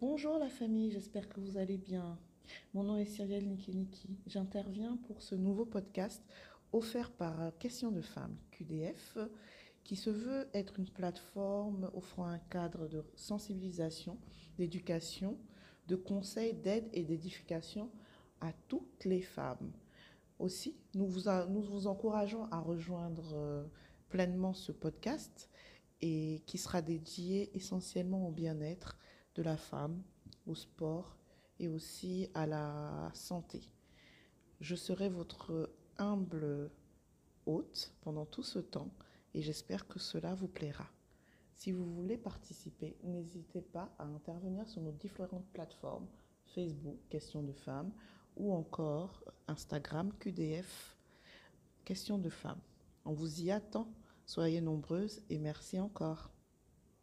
Bonjour la famille, j'espère que vous allez bien. Mon nom est Cyrielle Niki J'interviens pour ce nouveau podcast offert par Question de Femmes, QDF, qui se veut être une plateforme offrant un cadre de sensibilisation, d'éducation, de conseils, d'aide et d'édification à toutes les femmes. Aussi, nous vous, nous vous encourageons à rejoindre euh, pleinement ce podcast et qui sera dédié essentiellement au bien-être de la femme, au sport et aussi à la santé. Je serai votre humble hôte pendant tout ce temps et j'espère que cela vous plaira. Si vous voulez participer, n'hésitez pas à intervenir sur nos différentes plateformes Facebook, Question de femmes, ou encore Instagram, QDF, Question de femmes. On vous y attend. Soyez nombreuses et merci encore.